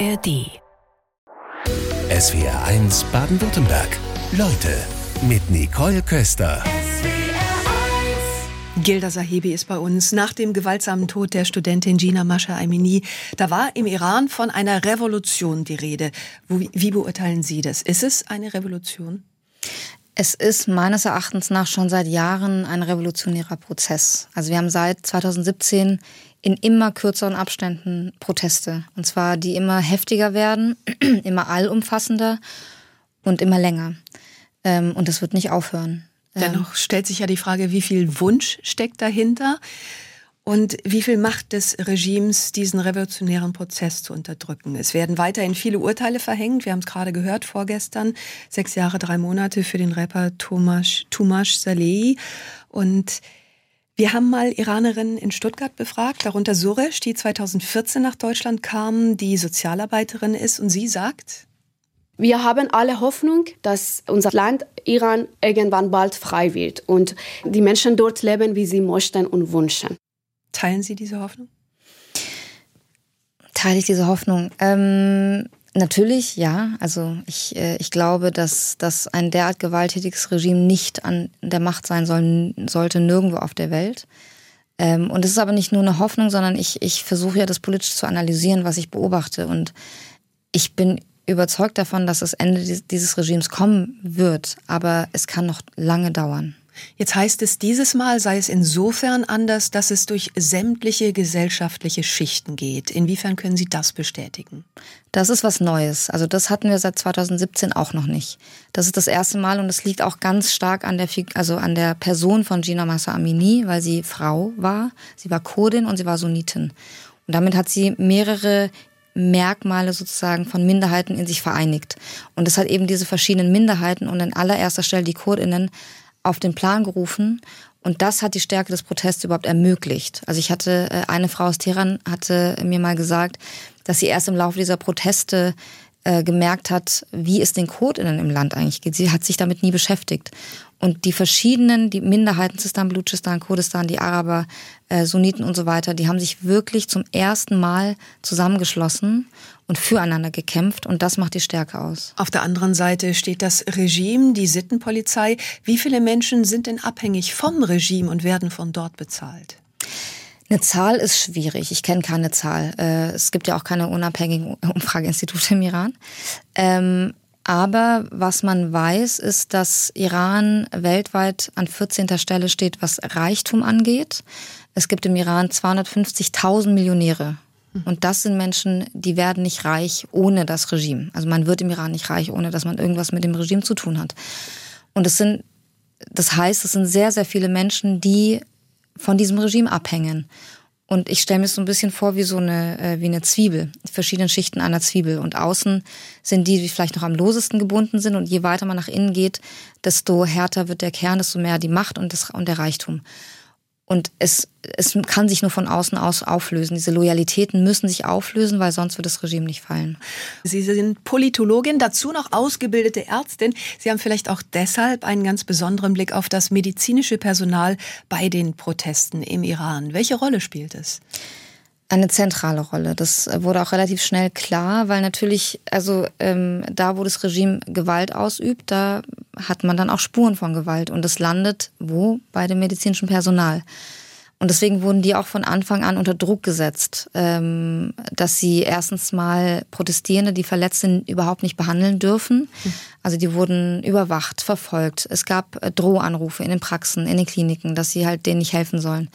ARD. SWR 1 Baden-Württemberg. Leute mit Nicole Köster. Gilda Sahibi ist bei uns. Nach dem gewaltsamen Tod der Studentin Gina Masha Amini, da war im Iran von einer Revolution die Rede. Wie beurteilen Sie das? Ist es eine Revolution? Es ist meines Erachtens nach schon seit Jahren ein revolutionärer Prozess. Also wir haben seit 2017 in immer kürzeren Abständen Proteste. Und zwar die immer heftiger werden, immer allumfassender und immer länger. Ähm, und das wird nicht aufhören. Dennoch ähm, stellt sich ja die Frage, wie viel Wunsch steckt dahinter und wie viel Macht des Regimes, diesen revolutionären Prozess zu unterdrücken. Es werden weiterhin viele Urteile verhängt. Wir haben es gerade gehört vorgestern. Sechs Jahre, drei Monate für den Rapper Tomasz, Tomasz Saleh. Und wir haben mal Iranerinnen in Stuttgart befragt, darunter Suresh, die 2014 nach Deutschland kam, die Sozialarbeiterin ist und sie sagt, wir haben alle Hoffnung, dass unser Land Iran irgendwann bald frei wird und die Menschen dort leben, wie sie möchten und wünschen. Teilen Sie diese Hoffnung? Teile ich diese Hoffnung? Ähm, Natürlich, ja. Also ich, äh, ich glaube, dass, dass ein derart gewalttätiges Regime nicht an der Macht sein soll, sollte, nirgendwo auf der Welt. Ähm, und es ist aber nicht nur eine Hoffnung, sondern ich, ich versuche ja das politisch zu analysieren, was ich beobachte. Und ich bin überzeugt davon, dass das Ende dieses Regimes kommen wird. Aber es kann noch lange dauern. Jetzt heißt es, dieses Mal sei es insofern anders, dass es durch sämtliche gesellschaftliche Schichten geht. Inwiefern können Sie das bestätigen? Das ist was Neues. Also das hatten wir seit 2017 auch noch nicht. Das ist das erste Mal und es liegt auch ganz stark an der, also an der Person von Gina Massa Amini, weil sie Frau war. Sie war Kurdin und sie war Sunnitin. Und damit hat sie mehrere Merkmale sozusagen von Minderheiten in sich vereinigt. Und es hat eben diese verschiedenen Minderheiten und an allererster Stelle die Kurdinnen auf den Plan gerufen und das hat die Stärke des Protests überhaupt ermöglicht. Also ich hatte, äh, eine Frau aus Teheran hatte mir mal gesagt, dass sie erst im Laufe dieser Proteste äh, gemerkt hat, wie es den KurdInnen im Land eigentlich geht. Sie hat sich damit nie beschäftigt. Und die verschiedenen, die Minderheiten, Sistan, Blutschistan, Kurdistan, die Araber, äh, Sunniten und so weiter, die haben sich wirklich zum ersten Mal zusammengeschlossen und füreinander gekämpft und das macht die Stärke aus. Auf der anderen Seite steht das Regime, die Sittenpolizei. Wie viele Menschen sind denn abhängig vom Regime und werden von dort bezahlt? Eine Zahl ist schwierig. Ich kenne keine Zahl. Äh, es gibt ja auch keine unabhängigen Umfrageinstitute im Iran. Ähm, aber was man weiß, ist, dass Iran weltweit an 14. Stelle steht, was Reichtum angeht. Es gibt im Iran 250.000 Millionäre. Und das sind Menschen, die werden nicht reich ohne das Regime. Also man wird im Iran nicht reich, ohne dass man irgendwas mit dem Regime zu tun hat. Und es sind, das heißt, es sind sehr, sehr viele Menschen, die von diesem Regime abhängen. Und ich stelle mir so ein bisschen vor wie so eine, äh, wie eine Zwiebel, verschiedene Schichten einer Zwiebel. Und außen sind die, die vielleicht noch am losesten gebunden sind. Und je weiter man nach innen geht, desto härter wird der Kern, desto mehr die Macht und, das, und der Reichtum. Und es, es kann sich nur von außen aus auflösen. Diese Loyalitäten müssen sich auflösen, weil sonst wird das Regime nicht fallen. Sie sind Politologin, dazu noch ausgebildete Ärztin. Sie haben vielleicht auch deshalb einen ganz besonderen Blick auf das medizinische Personal bei den Protesten im Iran. Welche Rolle spielt es? Eine zentrale Rolle. Das wurde auch relativ schnell klar, weil natürlich, also ähm, da, wo das Regime Gewalt ausübt, da hat man dann auch Spuren von Gewalt und das landet wo? Bei dem medizinischen Personal. Und deswegen wurden die auch von Anfang an unter Druck gesetzt, ähm, dass sie erstens mal Protestierende, die Verletzte überhaupt nicht behandeln dürfen. Also die wurden überwacht, verfolgt. Es gab äh, Drohanrufe in den Praxen, in den Kliniken, dass sie halt denen nicht helfen sollen.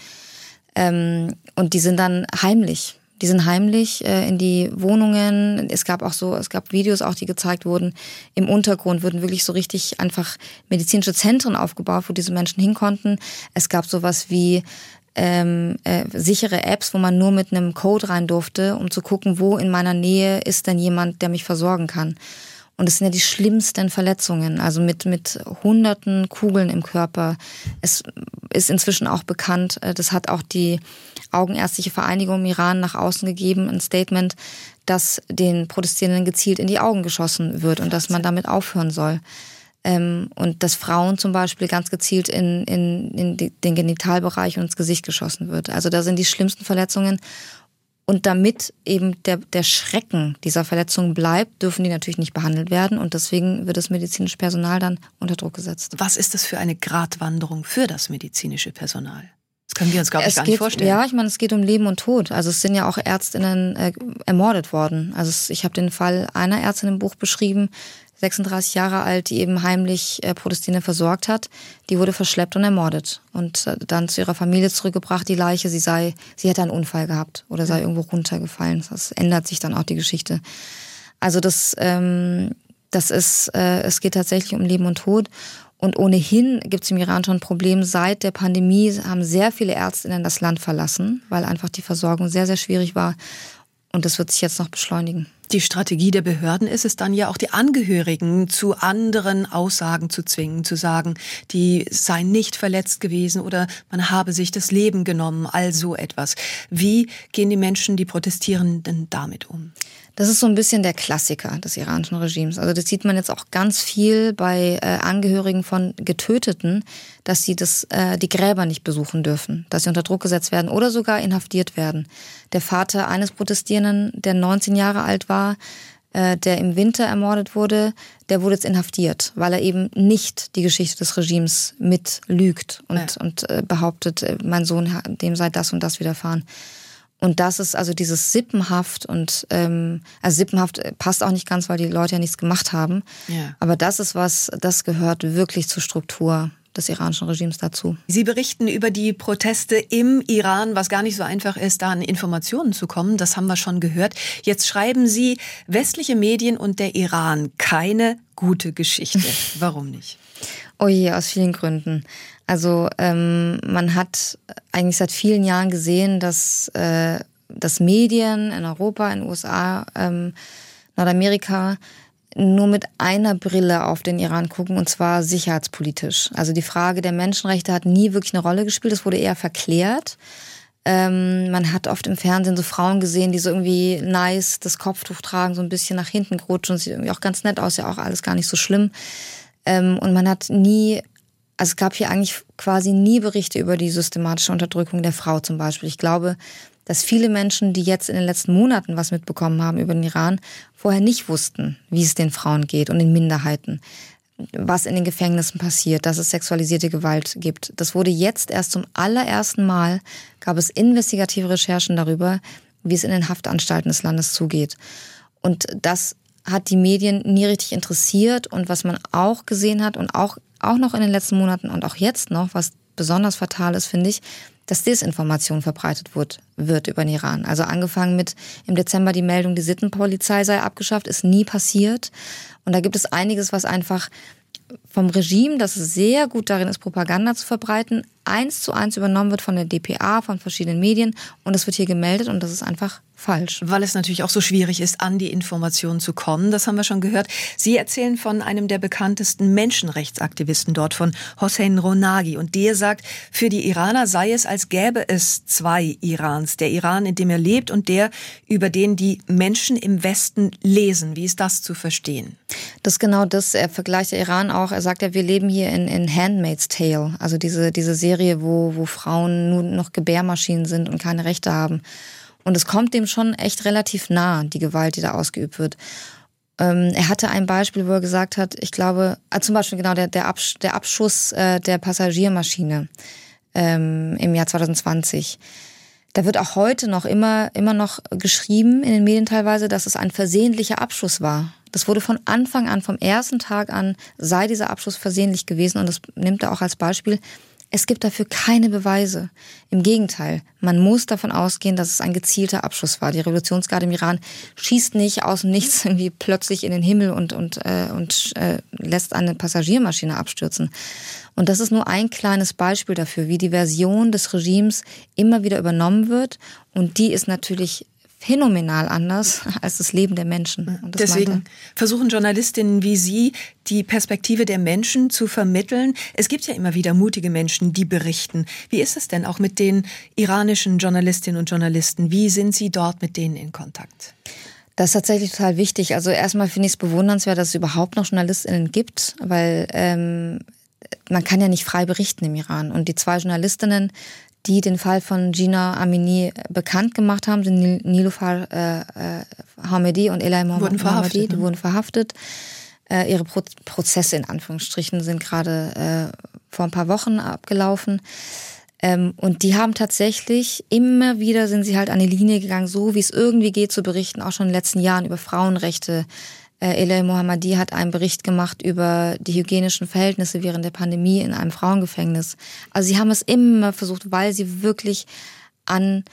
Ähm, und die sind dann heimlich. Die sind heimlich äh, in die Wohnungen. Es gab auch so, es gab Videos auch, die gezeigt wurden. Im Untergrund wurden wirklich so richtig einfach medizinische Zentren aufgebaut, wo diese Menschen hin konnten. Es gab sowas wie ähm, äh, sichere Apps, wo man nur mit einem Code rein durfte, um zu gucken, wo in meiner Nähe ist denn jemand, der mich versorgen kann. Und es sind ja die schlimmsten Verletzungen, also mit, mit hunderten Kugeln im Körper. Es ist inzwischen auch bekannt, äh, das hat auch die Augenärztliche Vereinigung im Iran nach außen gegeben, ein Statement, dass den Protestierenden gezielt in die Augen geschossen wird und dass man damit aufhören soll. Ähm, und dass Frauen zum Beispiel ganz gezielt in, in, in den Genitalbereich und ins Gesicht geschossen wird. Also da sind die schlimmsten Verletzungen. Und damit eben der, der Schrecken dieser Verletzung bleibt, dürfen die natürlich nicht behandelt werden. Und deswegen wird das medizinische Personal dann unter Druck gesetzt. Was ist das für eine Gratwanderung für das medizinische Personal? Das können wir uns, glaube ich, gar geht, nicht vorstellen. Ja, ich meine, es geht um Leben und Tod. Also es sind ja auch Ärztinnen äh, ermordet worden. Also es, ich habe den Fall einer Ärztin im Buch beschrieben, 36 Jahre alt, die eben heimlich äh, Protestierende versorgt hat. Die wurde verschleppt und ermordet und äh, dann zu ihrer Familie zurückgebracht, die Leiche, sie sei, sie hätte einen Unfall gehabt oder sei irgendwo runtergefallen. Das ändert sich dann auch die Geschichte. Also das, ähm, das ist, äh, es geht tatsächlich um Leben und Tod. Und ohnehin gibt es im Iran schon ein Problem. Seit der Pandemie haben sehr viele Ärztinnen das Land verlassen, weil einfach die Versorgung sehr, sehr schwierig war. Und das wird sich jetzt noch beschleunigen. Die Strategie der Behörden ist es dann ja auch, die Angehörigen zu anderen Aussagen zu zwingen, zu sagen, die seien nicht verletzt gewesen oder man habe sich das Leben genommen, all so etwas. Wie gehen die Menschen, die protestieren, denn damit um? Das ist so ein bisschen der Klassiker des iranischen Regimes. Also das sieht man jetzt auch ganz viel bei äh, Angehörigen von Getöteten, dass sie das, äh, die Gräber nicht besuchen dürfen, dass sie unter Druck gesetzt werden oder sogar inhaftiert werden. Der Vater eines Protestierenden, der 19 Jahre alt war, äh, der im Winter ermordet wurde, der wurde jetzt inhaftiert, weil er eben nicht die Geschichte des Regimes mitlügt und, ja. und äh, behauptet, äh, mein Sohn, dem sei das und das widerfahren. Und das ist also dieses Sippenhaft und ähm, also Sippenhaft passt auch nicht ganz, weil die Leute ja nichts gemacht haben. Ja. Aber das ist was, das gehört wirklich zur Struktur des iranischen Regimes dazu. Sie berichten über die Proteste im Iran, was gar nicht so einfach ist, da an Informationen zu kommen. Das haben wir schon gehört. Jetzt schreiben Sie westliche Medien und der Iran keine gute Geschichte. Warum nicht? Oh je, aus vielen Gründen. Also ähm, man hat eigentlich seit vielen Jahren gesehen, dass, äh, dass Medien in Europa, in den USA, ähm, Nordamerika nur mit einer Brille auf den Iran gucken, und zwar sicherheitspolitisch. Also die Frage der Menschenrechte hat nie wirklich eine Rolle gespielt, es wurde eher verklärt. Ähm, man hat oft im Fernsehen so Frauen gesehen, die so irgendwie nice das Kopftuch tragen, so ein bisschen nach hinten gerutschen und sieht irgendwie auch ganz nett aus, ja auch alles gar nicht so schlimm. Ähm, und man hat nie also es gab hier eigentlich quasi nie Berichte über die systematische Unterdrückung der Frau zum Beispiel. Ich glaube, dass viele Menschen, die jetzt in den letzten Monaten was mitbekommen haben über den Iran, vorher nicht wussten, wie es den Frauen geht und den Minderheiten, was in den Gefängnissen passiert, dass es sexualisierte Gewalt gibt. Das wurde jetzt erst zum allerersten Mal, gab es investigative Recherchen darüber, wie es in den Haftanstalten des Landes zugeht. Und das hat die Medien nie richtig interessiert und was man auch gesehen hat und auch auch noch in den letzten Monaten und auch jetzt noch, was besonders fatal ist, finde ich, dass Desinformation verbreitet wird, wird über den Iran. Also angefangen mit im Dezember die Meldung, die Sittenpolizei sei abgeschafft, ist nie passiert. Und da gibt es einiges, was einfach vom Regime, das sehr gut darin ist, Propaganda zu verbreiten, eins zu eins übernommen wird von der DPA, von verschiedenen Medien und es wird hier gemeldet und das ist einfach falsch. Weil es natürlich auch so schwierig ist, an die Informationen zu kommen. Das haben wir schon gehört. Sie erzählen von einem der bekanntesten Menschenrechtsaktivisten dort, von Hossein Ronagi. Und der sagt, für die Iraner sei es, als gäbe es zwei Irans. Der Iran, in dem er lebt und der, über den die Menschen im Westen lesen. Wie ist das zu verstehen? Das ist genau das. Er vergleicht der Iran auch. Er sagt ja, wir leben hier in, in Handmaid's Tale. Also diese, diese Serie, wo, wo Frauen nur noch Gebärmaschinen sind und keine Rechte haben. Und es kommt dem schon echt relativ nah, die Gewalt, die da ausgeübt wird. Ähm, er hatte ein Beispiel, wo er gesagt hat, ich glaube, äh, zum Beispiel genau der, der, Absch der Abschuss äh, der Passagiermaschine ähm, im Jahr 2020. Da wird auch heute noch immer, immer noch geschrieben in den Medien teilweise, dass es ein versehentlicher Abschuss war. Das wurde von Anfang an, vom ersten Tag an, sei dieser Abschuss versehentlich gewesen. Und das nimmt er auch als Beispiel. Es gibt dafür keine Beweise. Im Gegenteil, man muss davon ausgehen, dass es ein gezielter Abschuss war. Die Revolutionsgarde im Iran schießt nicht aus dem Nichts irgendwie plötzlich in den Himmel und, und, äh, und äh, lässt eine Passagiermaschine abstürzen. Und das ist nur ein kleines Beispiel dafür, wie die Version des Regimes immer wieder übernommen wird. Und die ist natürlich phänomenal anders als das Leben der Menschen. Deswegen versuchen Journalistinnen wie Sie, die Perspektive der Menschen zu vermitteln. Es gibt ja immer wieder mutige Menschen, die berichten. Wie ist es denn auch mit den iranischen Journalistinnen und Journalisten? Wie sind Sie dort mit denen in Kontakt? Das ist tatsächlich total wichtig. Also erstmal finde ich es bewundernswert, dass es überhaupt noch JournalistInnen gibt, weil ähm, man kann ja nicht frei berichten im Iran. Und die zwei Journalistinnen, die den Fall von Gina Amini bekannt gemacht haben, sind Nilufar äh, äh, Hamedi und Elay Mohammadi, die ne? wurden verhaftet. Äh, ihre Pro Prozesse in Anführungsstrichen sind gerade äh, vor ein paar Wochen abgelaufen. Ähm, und die haben tatsächlich immer wieder sind sie halt an die Linie gegangen, so wie es irgendwie geht zu berichten, auch schon in den letzten Jahren über Frauenrechte. Äh, Elay Mohammadi hat einen Bericht gemacht über die hygienischen Verhältnisse während der Pandemie in einem Frauengefängnis. Also sie haben es immer versucht, weil sie wirklich an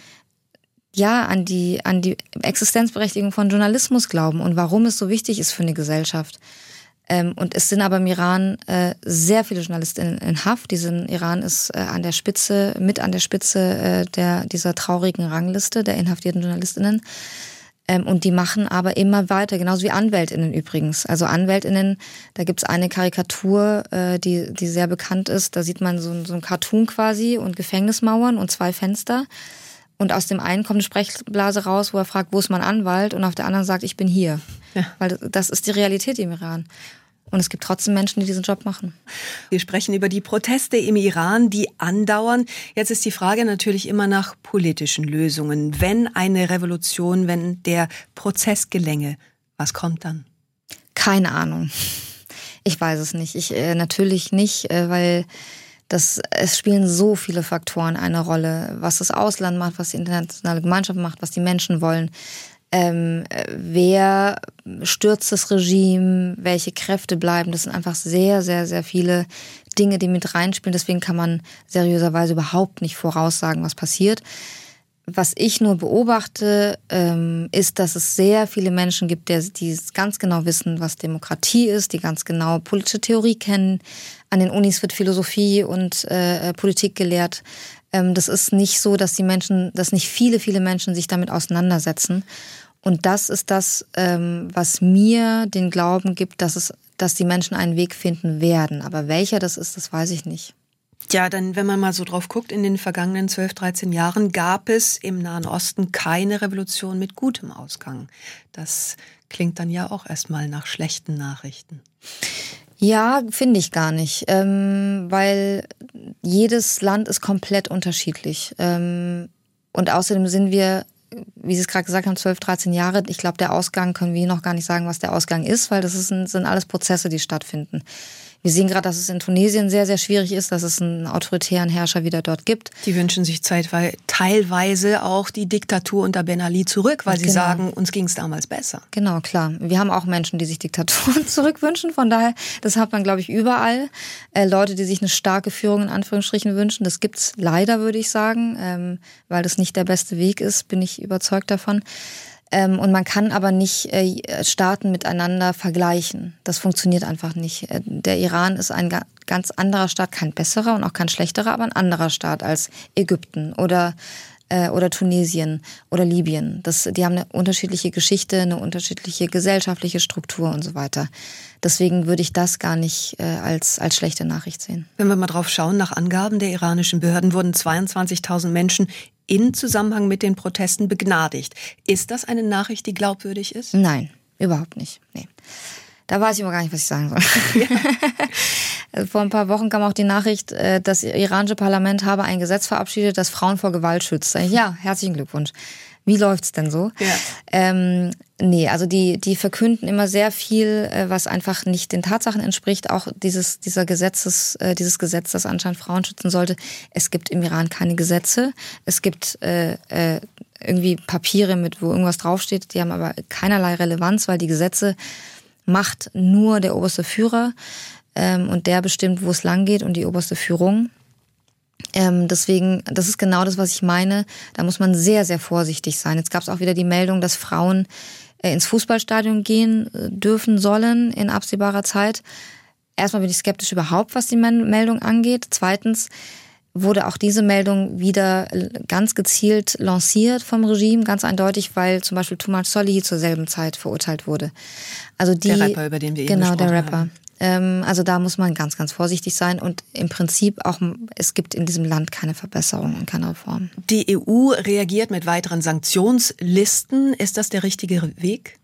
ja, an die, an die Existenzberechtigung von Journalismus glauben und warum es so wichtig ist für eine Gesellschaft. Ähm, und es sind aber im Iran äh, sehr viele Journalistinnen in Haft. Diesen Iran ist äh, an der Spitze, mit an der Spitze äh, der, dieser traurigen Rangliste der inhaftierten Journalistinnen. Ähm, und die machen aber immer weiter, genauso wie Anwältinnen übrigens. Also Anwältinnen, da gibt's eine Karikatur, äh, die, die sehr bekannt ist. Da sieht man so, so ein Cartoon quasi und Gefängnismauern und zwei Fenster. Und aus dem einen kommt eine Sprechblase raus, wo er fragt, wo ist mein Anwalt? Und auf der anderen sagt, ich bin hier. Ja. Weil das ist die Realität im Iran. Und es gibt trotzdem Menschen, die diesen Job machen. Wir sprechen über die Proteste im Iran, die andauern. Jetzt ist die Frage natürlich immer nach politischen Lösungen. Wenn eine Revolution, wenn der Prozess gelänge, was kommt dann? Keine Ahnung. Ich weiß es nicht. Ich äh, natürlich nicht, äh, weil das, es spielen so viele Faktoren eine Rolle, was das Ausland macht, was die internationale Gemeinschaft macht, was die Menschen wollen. Ähm, wer stürzt das Regime, welche Kräfte bleiben, das sind einfach sehr, sehr, sehr viele Dinge, die mit reinspielen. Deswegen kann man seriöserweise überhaupt nicht voraussagen, was passiert. Was ich nur beobachte, ähm, ist, dass es sehr viele Menschen gibt, die ganz genau wissen, was Demokratie ist, die ganz genau politische Theorie kennen. An den Unis wird Philosophie und äh, Politik gelehrt. Ähm, das ist nicht so, dass die Menschen, dass nicht viele, viele Menschen sich damit auseinandersetzen. Und das ist das, ähm, was mir den Glauben gibt, dass es, dass die Menschen einen Weg finden werden. Aber welcher das ist, das weiß ich nicht. Ja, dann, wenn man mal so drauf guckt, in den vergangenen 12, 13 Jahren gab es im Nahen Osten keine Revolution mit gutem Ausgang. Das klingt dann ja auch erstmal nach schlechten Nachrichten. Ja, finde ich gar nicht, ähm, weil jedes Land ist komplett unterschiedlich. Ähm, und außerdem sind wir, wie Sie es gerade gesagt haben, 12, 13 Jahre. Ich glaube, der Ausgang können wir noch gar nicht sagen, was der Ausgang ist, weil das ist, sind alles Prozesse, die stattfinden. Wir sehen gerade, dass es in Tunesien sehr, sehr schwierig ist, dass es einen autoritären Herrscher wieder dort gibt. Die wünschen sich teilweise auch die Diktatur unter Ben Ali zurück, weil genau. sie sagen, uns ging es damals besser. Genau, klar. Wir haben auch Menschen, die sich Diktaturen zurückwünschen. Von daher, das hat man, glaube ich, überall. Äh, Leute, die sich eine starke Führung in Anführungsstrichen wünschen. Das gibt's leider, würde ich sagen, ähm, weil das nicht der beste Weg ist, bin ich überzeugt davon. Ähm, und man kann aber nicht äh, Staaten miteinander vergleichen. Das funktioniert einfach nicht. Äh, der Iran ist ein ganz anderer Staat, kein besserer und auch kein schlechterer, aber ein anderer Staat als Ägypten oder äh, oder Tunesien oder Libyen. Das, die haben eine unterschiedliche Geschichte, eine unterschiedliche gesellschaftliche Struktur und so weiter. Deswegen würde ich das gar nicht äh, als, als schlechte Nachricht sehen. Wenn wir mal drauf schauen, nach Angaben der iranischen Behörden wurden 22.000 Menschen in Zusammenhang mit den Protesten begnadigt. Ist das eine Nachricht, die glaubwürdig ist? Nein, überhaupt nicht. Nee. Da weiß ich immer gar nicht, was ich sagen soll. Ja. vor ein paar Wochen kam auch die Nachricht, äh, das iranische Parlament habe ein Gesetz verabschiedet, das Frauen vor Gewalt schützt. Ja, herzlichen Glückwunsch. Wie läuft's denn so? Ja. Ähm, nee, also die, die verkünden immer sehr viel, äh, was einfach nicht den Tatsachen entspricht. Auch dieses, dieser Gesetzes, äh, dieses Gesetz, das anscheinend Frauen schützen sollte. Es gibt im Iran keine Gesetze. Es gibt äh, äh, irgendwie Papiere mit, wo irgendwas draufsteht. Die haben aber keinerlei Relevanz, weil die Gesetze macht nur der oberste Führer. Ähm, und der bestimmt, wo es lang geht und die oberste Führung. Ähm, deswegen, das ist genau das, was ich meine. Da muss man sehr, sehr vorsichtig sein. Jetzt gab es auch wieder die Meldung, dass Frauen äh, ins Fußballstadion gehen äh, dürfen sollen in absehbarer Zeit. Erstmal bin ich skeptisch überhaupt, was die Meldung angeht. Zweitens wurde auch diese Meldung wieder ganz gezielt lanciert vom Regime, ganz eindeutig, weil zum Beispiel Tumal Solly zur selben Zeit verurteilt wurde. Also die, der Rapper, über den wir genau, eben der Rapper. Haben. Ähm, also da muss man ganz, ganz vorsichtig sein und im Prinzip auch, es gibt in diesem Land keine Verbesserung und keine Reform. Die EU reagiert mit weiteren Sanktionslisten. Ist das der richtige Weg?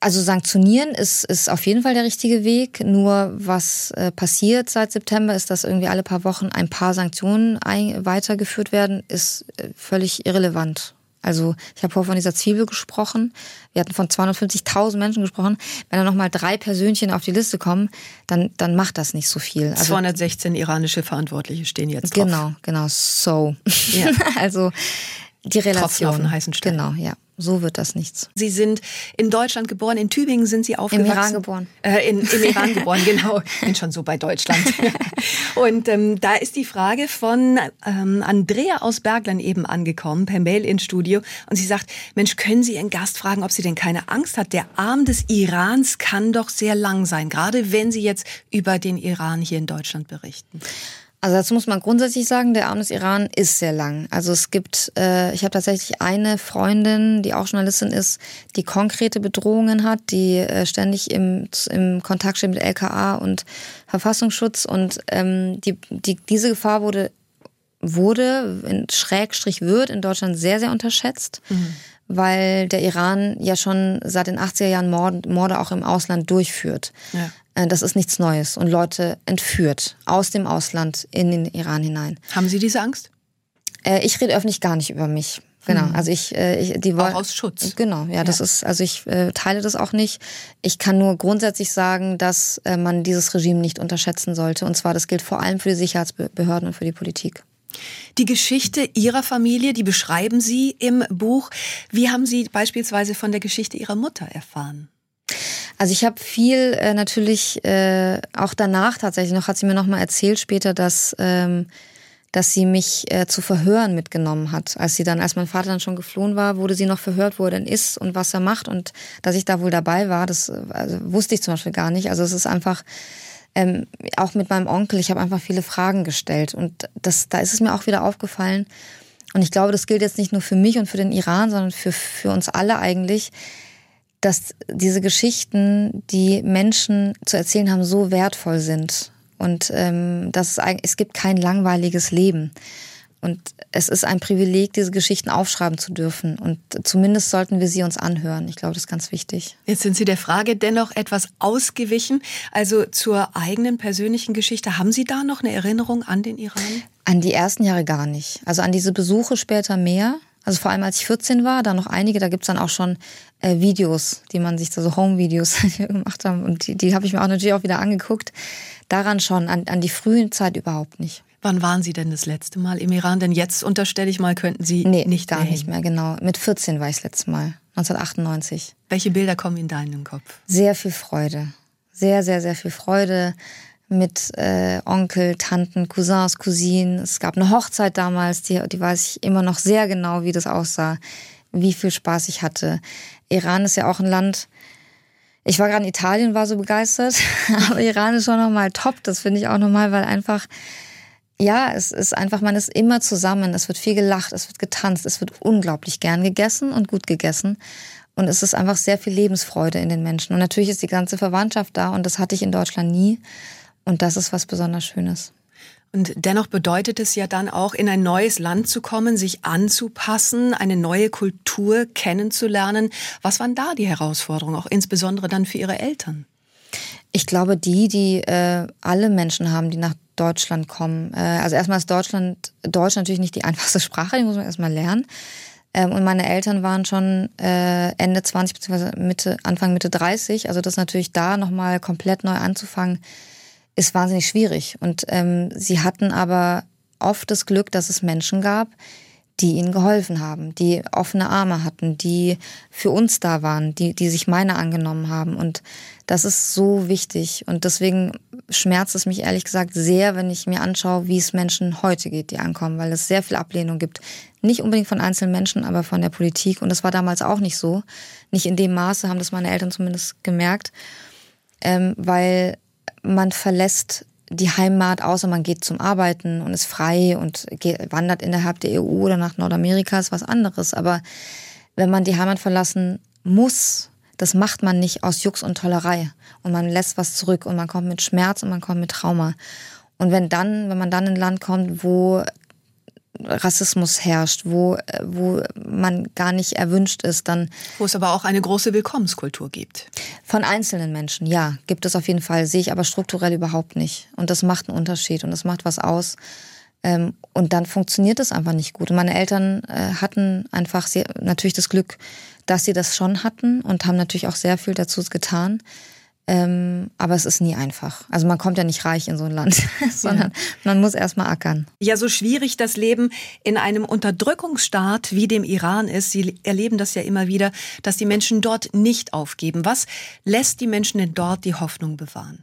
Also sanktionieren ist, ist auf jeden Fall der richtige Weg. Nur was äh, passiert seit September ist, dass irgendwie alle paar Wochen ein paar Sanktionen ein, weitergeführt werden, ist äh, völlig irrelevant. Also ich habe vorhin von dieser Zwiebel gesprochen. Wir hatten von 250.000 Menschen gesprochen. Wenn da nochmal drei Persönchen auf die Liste kommen, dann, dann macht das nicht so viel. Also, 216 iranische Verantwortliche stehen jetzt drauf. Genau, genau, so. Ja. also die Relation. Tropfen auf den heißen Stein. Genau, ja so wird das nichts. Sie sind in Deutschland geboren, in Tübingen sind Sie aufgewachsen. Im Iran geboren. Äh, in, Im Iran geboren, genau. Bin schon so bei Deutschland. Und ähm, da ist die Frage von ähm, Andrea aus Bergland eben angekommen, per Mail ins Studio. Und sie sagt, Mensch, können Sie Ihren Gast fragen, ob sie denn keine Angst hat? Der Arm des Irans kann doch sehr lang sein, gerade wenn Sie jetzt über den Iran hier in Deutschland berichten. Also dazu muss man grundsätzlich sagen, der Arm des Iran ist sehr lang. Also es gibt, äh, ich habe tatsächlich eine Freundin, die auch Journalistin ist, die konkrete Bedrohungen hat, die äh, ständig im, im Kontakt steht mit LKA und Verfassungsschutz und ähm, die, die, diese Gefahr wurde wurde, in Schrägstrich wird in Deutschland sehr, sehr unterschätzt. Mhm weil der Iran ja schon seit den 80er Jahren Morde, Morde auch im Ausland durchführt. Ja. Äh, das ist nichts Neues und Leute entführt aus dem Ausland in den Iran hinein. Haben Sie diese Angst? Äh, ich rede öffentlich gar nicht über mich. Genau, hm. also ich, äh, ich die wollen. Auch aus Schutz. Genau, ja, ja, das ist, also ich äh, teile das auch nicht. Ich kann nur grundsätzlich sagen, dass äh, man dieses Regime nicht unterschätzen sollte. Und zwar, das gilt vor allem für die Sicherheitsbehörden und für die Politik. Die Geschichte Ihrer Familie, die beschreiben Sie im Buch. Wie haben Sie beispielsweise von der Geschichte Ihrer Mutter erfahren? Also ich habe viel äh, natürlich äh, auch danach tatsächlich noch hat sie mir noch mal erzählt später, dass ähm, dass sie mich äh, zu Verhören mitgenommen hat. Als sie dann, als mein Vater dann schon geflohen war, wurde sie noch verhört, wo er denn ist und was er macht und dass ich da wohl dabei war, das also, wusste ich zum Beispiel gar nicht. Also es ist einfach ähm, auch mit meinem Onkel, ich habe einfach viele Fragen gestellt und das, da ist es mir auch wieder aufgefallen. Und ich glaube, das gilt jetzt nicht nur für mich und für den Iran, sondern für, für uns alle eigentlich, dass diese Geschichten, die Menschen zu erzählen haben, so wertvoll sind. Und ähm, dass es, es gibt kein langweiliges Leben. Und es ist ein Privileg, diese Geschichten aufschreiben zu dürfen. Und zumindest sollten wir sie uns anhören. Ich glaube, das ist ganz wichtig. Jetzt sind Sie der Frage dennoch etwas ausgewichen. Also zur eigenen persönlichen Geschichte. Haben Sie da noch eine Erinnerung an den Iran? An die ersten Jahre gar nicht. Also an diese Besuche später mehr. Also vor allem als ich 14 war, da noch einige, da gibt's dann auch schon äh, Videos, die man sich, so Home-Videos gemacht haben. Und die, die habe ich mir auch natürlich auch wieder angeguckt. Daran schon, an, an die frühen Zeit überhaupt nicht. Wann waren Sie denn das letzte Mal im Iran? Denn jetzt unterstelle ich mal, könnten Sie nee, nicht gar nicht mehr, genau. Mit 14 war ich das letzte Mal, 1998. Welche Bilder kommen in den Kopf? Sehr viel Freude. Sehr, sehr, sehr viel Freude mit äh, Onkel, Tanten, Cousins, Cousinen. Es gab eine Hochzeit damals, die, die weiß ich immer noch sehr genau, wie das aussah, wie viel Spaß ich hatte. Iran ist ja auch ein Land, ich war gerade in Italien, war so begeistert, aber Iran ist schon nochmal top, das finde ich auch nochmal, weil einfach, ja, es ist einfach, man ist immer zusammen, es wird viel gelacht, es wird getanzt, es wird unglaublich gern gegessen und gut gegessen. Und es ist einfach sehr viel Lebensfreude in den Menschen. Und natürlich ist die ganze Verwandtschaft da und das hatte ich in Deutschland nie. Und das ist was besonders Schönes. Und dennoch bedeutet es ja dann auch, in ein neues Land zu kommen, sich anzupassen, eine neue Kultur kennenzulernen. Was waren da die Herausforderungen, auch insbesondere dann für Ihre Eltern? Ich glaube, die, die äh, alle Menschen haben, die nach Deutschland kommen. Äh, also erstmal ist Deutschland, Deutsch natürlich nicht die einfachste Sprache, die muss man erstmal lernen. Ähm, und meine Eltern waren schon äh, Ende 20 bzw. Mitte, Anfang Mitte 30. Also das natürlich da nochmal komplett neu anzufangen, ist wahnsinnig schwierig. Und ähm, sie hatten aber oft das Glück, dass es Menschen gab, die ihnen geholfen haben, die offene Arme hatten, die für uns da waren, die, die sich meiner angenommen haben. Und das ist so wichtig. Und deswegen schmerzt es mich ehrlich gesagt sehr, wenn ich mir anschaue, wie es Menschen heute geht, die ankommen, weil es sehr viel Ablehnung gibt. Nicht unbedingt von einzelnen Menschen, aber von der Politik. Und das war damals auch nicht so. Nicht in dem Maße haben das meine Eltern zumindest gemerkt. Ähm, weil man verlässt die Heimat, außer man geht zum Arbeiten und ist frei und wandert innerhalb der EU oder nach Nordamerika, ist was anderes. Aber wenn man die Heimat verlassen muss, das macht man nicht aus Jux und Tollerei. Und man lässt was zurück und man kommt mit Schmerz und man kommt mit Trauma. Und wenn dann, wenn man dann in ein Land kommt, wo Rassismus herrscht, wo, wo man gar nicht erwünscht ist, dann. Wo es aber auch eine große Willkommenskultur gibt. Von einzelnen Menschen, ja, gibt es auf jeden Fall, sehe ich aber strukturell überhaupt nicht. Und das macht einen Unterschied und das macht was aus. Ähm, und dann funktioniert es einfach nicht gut. Und meine Eltern äh, hatten einfach natürlich das Glück, dass sie das schon hatten und haben natürlich auch sehr viel dazu getan. Ähm, aber es ist nie einfach. Also man kommt ja nicht reich in so ein Land, sondern ja. man muss erstmal ackern. Ja, so schwierig das Leben in einem Unterdrückungsstaat wie dem Iran ist, Sie erleben das ja immer wieder, dass die Menschen dort nicht aufgeben. Was lässt die Menschen denn dort die Hoffnung bewahren?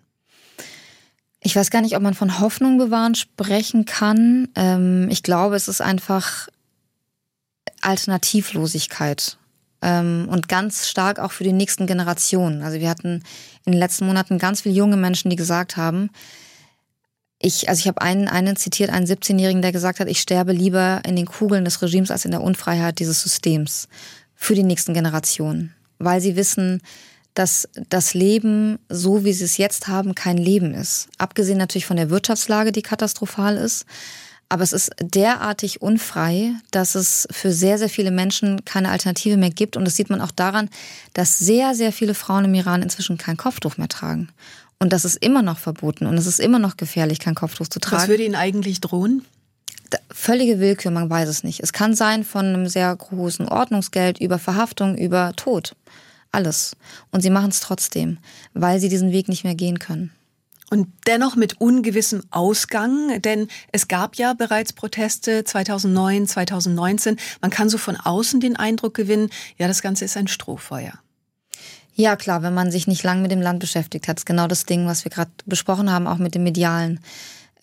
Ich weiß gar nicht, ob man von Hoffnung bewahren sprechen kann. Ähm, ich glaube, es ist einfach Alternativlosigkeit ähm, und ganz stark auch für die nächsten Generationen. Also wir hatten in den letzten Monaten ganz viele junge Menschen, die gesagt haben, ich, also ich habe einen, einen zitiert, einen 17-Jährigen, der gesagt hat, ich sterbe lieber in den Kugeln des Regimes als in der Unfreiheit dieses Systems für die nächsten Generationen, weil sie wissen, dass das Leben, so wie sie es jetzt haben, kein Leben ist. Abgesehen natürlich von der Wirtschaftslage, die katastrophal ist. Aber es ist derartig unfrei, dass es für sehr, sehr viele Menschen keine Alternative mehr gibt. Und das sieht man auch daran, dass sehr, sehr viele Frauen im Iran inzwischen kein Kopftuch mehr tragen. Und das ist immer noch verboten und es ist immer noch gefährlich, kein Kopftuch zu tragen. Was würde Ihnen eigentlich drohen? Völlige Willkür, man weiß es nicht. Es kann sein von einem sehr großen Ordnungsgeld über Verhaftung, über Tod. Alles. Und sie machen es trotzdem, weil sie diesen Weg nicht mehr gehen können. Und dennoch mit ungewissem Ausgang, denn es gab ja bereits Proteste 2009, 2019. Man kann so von außen den Eindruck gewinnen, ja, das Ganze ist ein Strohfeuer. Ja, klar, wenn man sich nicht lang mit dem Land beschäftigt hat, ist genau das Ding, was wir gerade besprochen haben, auch mit dem Medialen.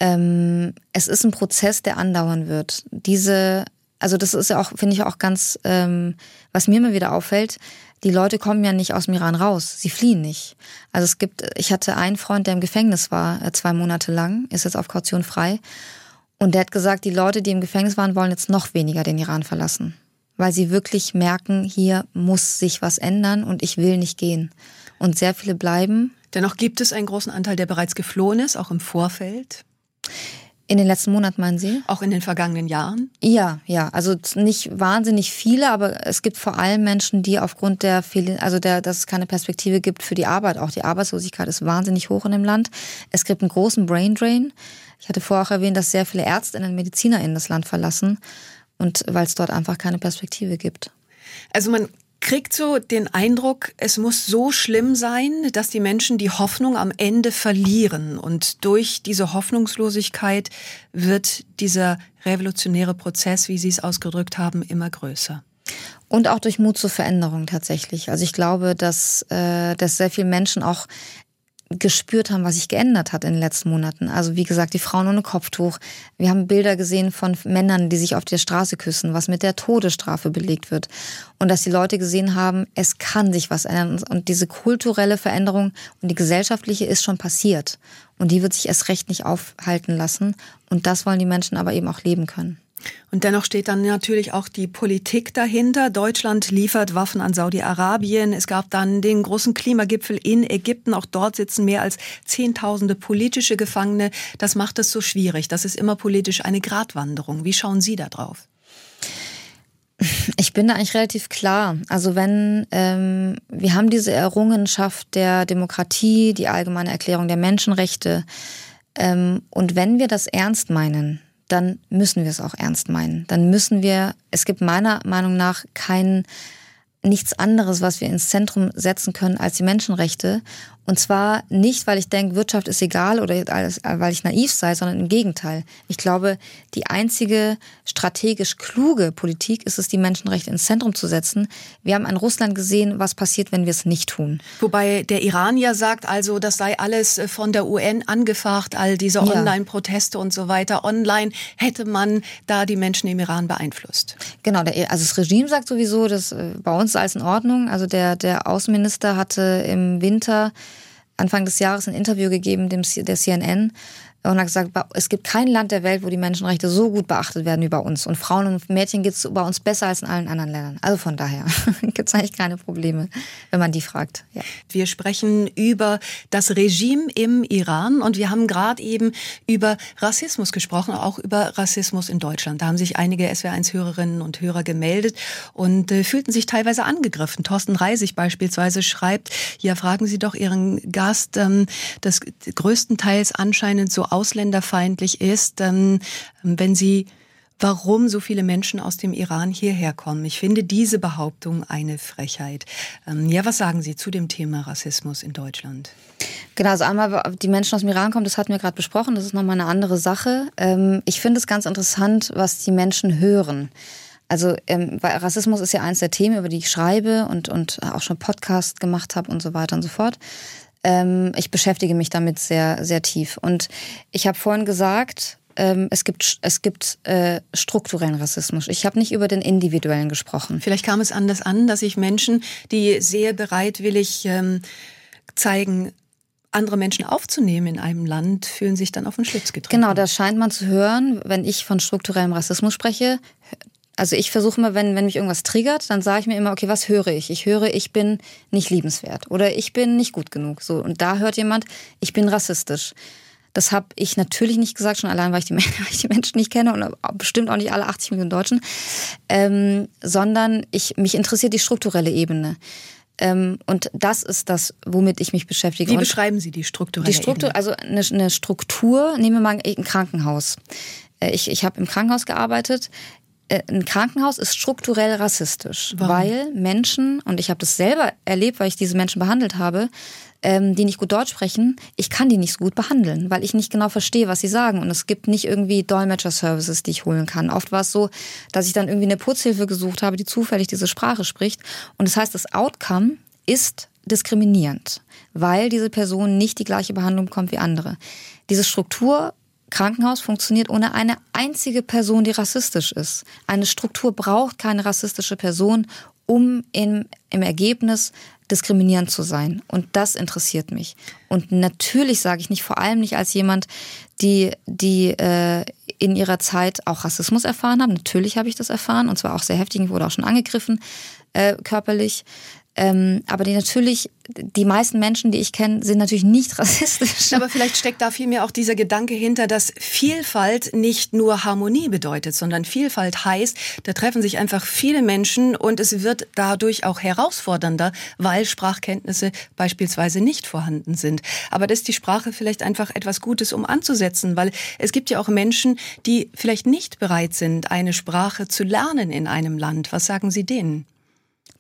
Ähm, es ist ein Prozess, der andauern wird. Diese, also das ist ja auch, finde ich auch ganz, ähm, was mir immer wieder auffällt, die Leute kommen ja nicht aus dem Iran raus. Sie fliehen nicht. Also es gibt, ich hatte einen Freund, der im Gefängnis war, äh, zwei Monate lang, ist jetzt auf Kaution frei. Und der hat gesagt, die Leute, die im Gefängnis waren, wollen jetzt noch weniger den Iran verlassen. Weil sie wirklich merken, hier muss sich was ändern und ich will nicht gehen. Und sehr viele bleiben. Dennoch gibt es einen großen Anteil, der bereits geflohen ist, auch im Vorfeld. In den letzten Monaten meinen Sie? Auch in den vergangenen Jahren? Ja, ja. Also nicht wahnsinnig viele, aber es gibt vor allem Menschen, die aufgrund der vielen, also der, dass es keine Perspektive gibt für die Arbeit. Auch die Arbeitslosigkeit ist wahnsinnig hoch in dem Land. Es gibt einen großen Brain Drain. Ich hatte vorher auch erwähnt, dass sehr viele Ärztinnen und MedizinerInnen das Land verlassen und weil es dort einfach keine Perspektive gibt. Also man kriegt so den Eindruck, es muss so schlimm sein, dass die Menschen die Hoffnung am Ende verlieren. Und durch diese Hoffnungslosigkeit wird dieser revolutionäre Prozess, wie Sie es ausgedrückt haben, immer größer. Und auch durch Mut zur Veränderung tatsächlich. Also ich glaube, dass, äh, dass sehr viele Menschen auch gespürt haben, was sich geändert hat in den letzten Monaten. Also wie gesagt, die Frauen ohne Kopftuch. Wir haben Bilder gesehen von Männern, die sich auf der Straße küssen, was mit der Todesstrafe belegt wird. Und dass die Leute gesehen haben, es kann sich was ändern. Und diese kulturelle Veränderung und die gesellschaftliche ist schon passiert. Und die wird sich erst recht nicht aufhalten lassen. Und das wollen die Menschen aber eben auch leben können. Und dennoch steht dann natürlich auch die Politik dahinter. Deutschland liefert Waffen an Saudi-Arabien. Es gab dann den großen Klimagipfel in Ägypten. Auch dort sitzen mehr als Zehntausende politische Gefangene. Das macht es so schwierig. Das ist immer politisch eine Gratwanderung. Wie schauen Sie da drauf? Ich bin da eigentlich relativ klar. Also wenn ähm, wir haben diese Errungenschaft der Demokratie, die allgemeine Erklärung der Menschenrechte, ähm, und wenn wir das ernst meinen, dann müssen wir es auch ernst meinen. Dann müssen wir, es gibt meiner Meinung nach kein nichts anderes, was wir ins Zentrum setzen können als die Menschenrechte. Und zwar nicht, weil ich denke, Wirtschaft ist egal oder weil ich naiv sei, sondern im Gegenteil. Ich glaube, die einzige strategisch kluge Politik ist es, die Menschenrechte ins Zentrum zu setzen. Wir haben in Russland gesehen, was passiert, wenn wir es nicht tun. Wobei der Iran ja sagt, also das sei alles von der UN angefacht, all diese Online-Proteste und so weiter. Online hätte man da die Menschen im Iran beeinflusst. Genau, der, also das Regime sagt sowieso, dass äh, bei uns ist alles in Ordnung. Also der, der Außenminister hatte im Winter Anfang des Jahres ein Interview gegeben, dem, der CNN, hat gesagt, es gibt kein Land der Welt, wo die Menschenrechte so gut beachtet werden wie bei uns. Und Frauen und Mädchen geht es bei uns besser als in allen anderen Ländern. Also von daher gibt es eigentlich keine Probleme, wenn man die fragt. Ja. Wir sprechen über das Regime im Iran und wir haben gerade eben über Rassismus gesprochen, auch über Rassismus in Deutschland. Da haben sich einige SWR1-Hörerinnen und Hörer gemeldet und äh, fühlten sich teilweise angegriffen. Thorsten Reisig beispielsweise schreibt, ja, fragen Sie doch Ihren Gast, ähm, das größtenteils anscheinend so ausländerfeindlich ist, ähm, wenn sie warum so viele Menschen aus dem Iran hierher kommen. Ich finde diese Behauptung eine Frechheit. Ähm, ja, was sagen Sie zu dem Thema Rassismus in Deutschland? Genau, also einmal die Menschen aus dem Iran kommen, das hatten wir gerade besprochen, das ist nochmal eine andere Sache. Ähm, ich finde es ganz interessant, was die Menschen hören. Also ähm, weil Rassismus ist ja eins der Themen, über die ich schreibe und, und auch schon Podcast gemacht habe und so weiter und so fort. Ähm, ich beschäftige mich damit sehr, sehr tief. Und ich habe vorhin gesagt, ähm, es gibt, es gibt äh, strukturellen Rassismus. Ich habe nicht über den individuellen gesprochen. Vielleicht kam es anders an, dass sich Menschen, die sehr bereitwillig ähm, zeigen, andere Menschen aufzunehmen in einem Land, fühlen sich dann auf den Schlitz getreten. Genau, das scheint man zu hören, wenn ich von strukturellem Rassismus spreche. Also ich versuche immer, wenn, wenn mich irgendwas triggert, dann sage ich mir immer, okay, was höre ich? Ich höre, ich bin nicht liebenswert oder ich bin nicht gut genug. So und da hört jemand, ich bin rassistisch. Das habe ich natürlich nicht gesagt, schon allein, weil ich, die, weil ich die Menschen nicht kenne und bestimmt auch nicht alle 80 Millionen Deutschen, ähm, sondern ich, mich interessiert die strukturelle Ebene. Ähm, und das ist das, womit ich mich beschäftige. Wie und beschreiben Sie die strukturelle die Struktur, Ebene? Also eine, eine Struktur, nehmen wir mal ein Krankenhaus. Äh, ich, ich habe im Krankenhaus gearbeitet. Äh, ein Krankenhaus ist strukturell rassistisch, Warum? weil Menschen, und ich habe das selber erlebt, weil ich diese Menschen behandelt habe, ähm, die nicht gut Deutsch sprechen, ich kann die nicht so gut behandeln, weil ich nicht genau verstehe, was sie sagen. Und es gibt nicht irgendwie Dolmetscher-Services, die ich holen kann. Oft war es so, dass ich dann irgendwie eine Putzhilfe gesucht habe, die zufällig diese Sprache spricht. Und das heißt, das Outcome ist diskriminierend, weil diese Person nicht die gleiche Behandlung bekommt wie andere. Diese Struktur Krankenhaus funktioniert ohne eine einzige Person, die rassistisch ist. Eine Struktur braucht keine rassistische Person, um im, im Ergebnis diskriminierend zu sein. Und das interessiert mich. Und natürlich sage ich nicht, vor allem nicht als jemand, die, die äh, in ihrer Zeit auch Rassismus erfahren haben. Natürlich habe ich das erfahren und zwar auch sehr heftig, ich wurde auch schon angegriffen äh, körperlich. Ähm, aber die natürlich, die meisten Menschen, die ich kenne, sind natürlich nicht rassistisch. Aber vielleicht steckt da vielmehr auch dieser Gedanke hinter, dass Vielfalt nicht nur Harmonie bedeutet, sondern Vielfalt heißt, da treffen sich einfach viele Menschen und es wird dadurch auch herausfordernder, weil Sprachkenntnisse beispielsweise nicht vorhanden sind. Aber das ist die Sprache vielleicht einfach etwas Gutes, um anzusetzen, weil es gibt ja auch Menschen, die vielleicht nicht bereit sind, eine Sprache zu lernen in einem Land. Was sagen Sie denen?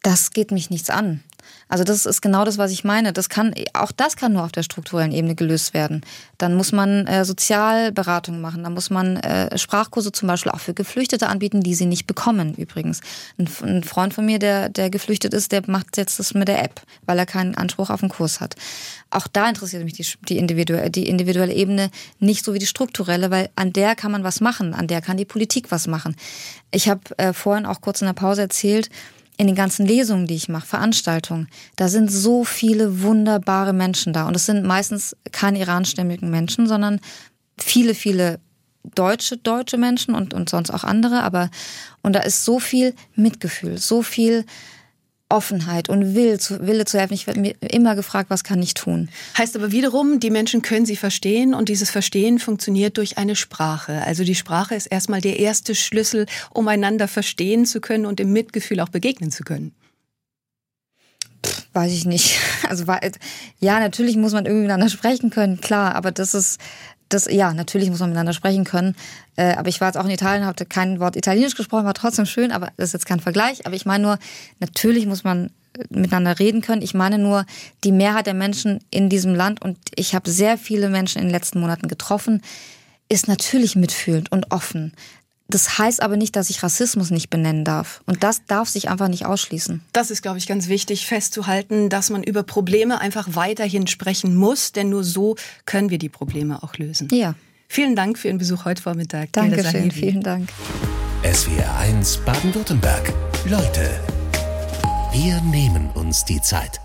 Das geht mich nichts an. Also das ist genau das, was ich meine. Das kann, auch das kann nur auf der strukturellen Ebene gelöst werden. Dann muss man äh, Sozialberatung machen, dann muss man äh, Sprachkurse zum Beispiel auch für Geflüchtete anbieten, die sie nicht bekommen übrigens. Ein, ein, Freund von mir, der, der geflüchtet ist, der macht jetzt das mit der App, weil er keinen Anspruch auf einen Kurs hat. Auch da interessiert mich die, die, individuelle, die individuelle Ebene nicht so wie die strukturelle, weil an der kann man was machen, an der kann die Politik was machen. Ich habe äh, vorhin auch kurz in der Pause erzählt, in den ganzen Lesungen, die ich mache, Veranstaltungen, da sind so viele wunderbare Menschen da. Und es sind meistens keine iranstämmigen Menschen, sondern viele, viele deutsche, deutsche Menschen und, und sonst auch andere. Aber, und da ist so viel Mitgefühl, so viel Offenheit und Wille zu, Wille zu helfen. Ich werde mir immer gefragt, was kann ich tun. Heißt aber wiederum, die Menschen können sie verstehen und dieses Verstehen funktioniert durch eine Sprache. Also die Sprache ist erstmal der erste Schlüssel, um einander verstehen zu können und im Mitgefühl auch begegnen zu können. Pff, weiß ich nicht. Also ja, natürlich muss man irgendwie miteinander sprechen können, klar, aber das ist das, ja, natürlich muss man miteinander sprechen können. Äh, aber ich war jetzt auch in Italien, habe kein Wort Italienisch gesprochen, war trotzdem schön, aber das ist jetzt kein Vergleich. Aber ich meine nur, natürlich muss man äh, miteinander reden können. Ich meine nur, die Mehrheit der Menschen in diesem Land, und ich habe sehr viele Menschen in den letzten Monaten getroffen, ist natürlich mitfühlend und offen. Das heißt aber nicht, dass ich Rassismus nicht benennen darf. Und das darf sich einfach nicht ausschließen. Das ist, glaube ich, ganz wichtig festzuhalten, dass man über Probleme einfach weiterhin sprechen muss, denn nur so können wir die Probleme auch lösen. Ja. Vielen Dank für Ihren Besuch heute Vormittag. Dankeschön, vielen Dank. SWR 1 Baden-Württemberg. Leute, wir nehmen uns die Zeit.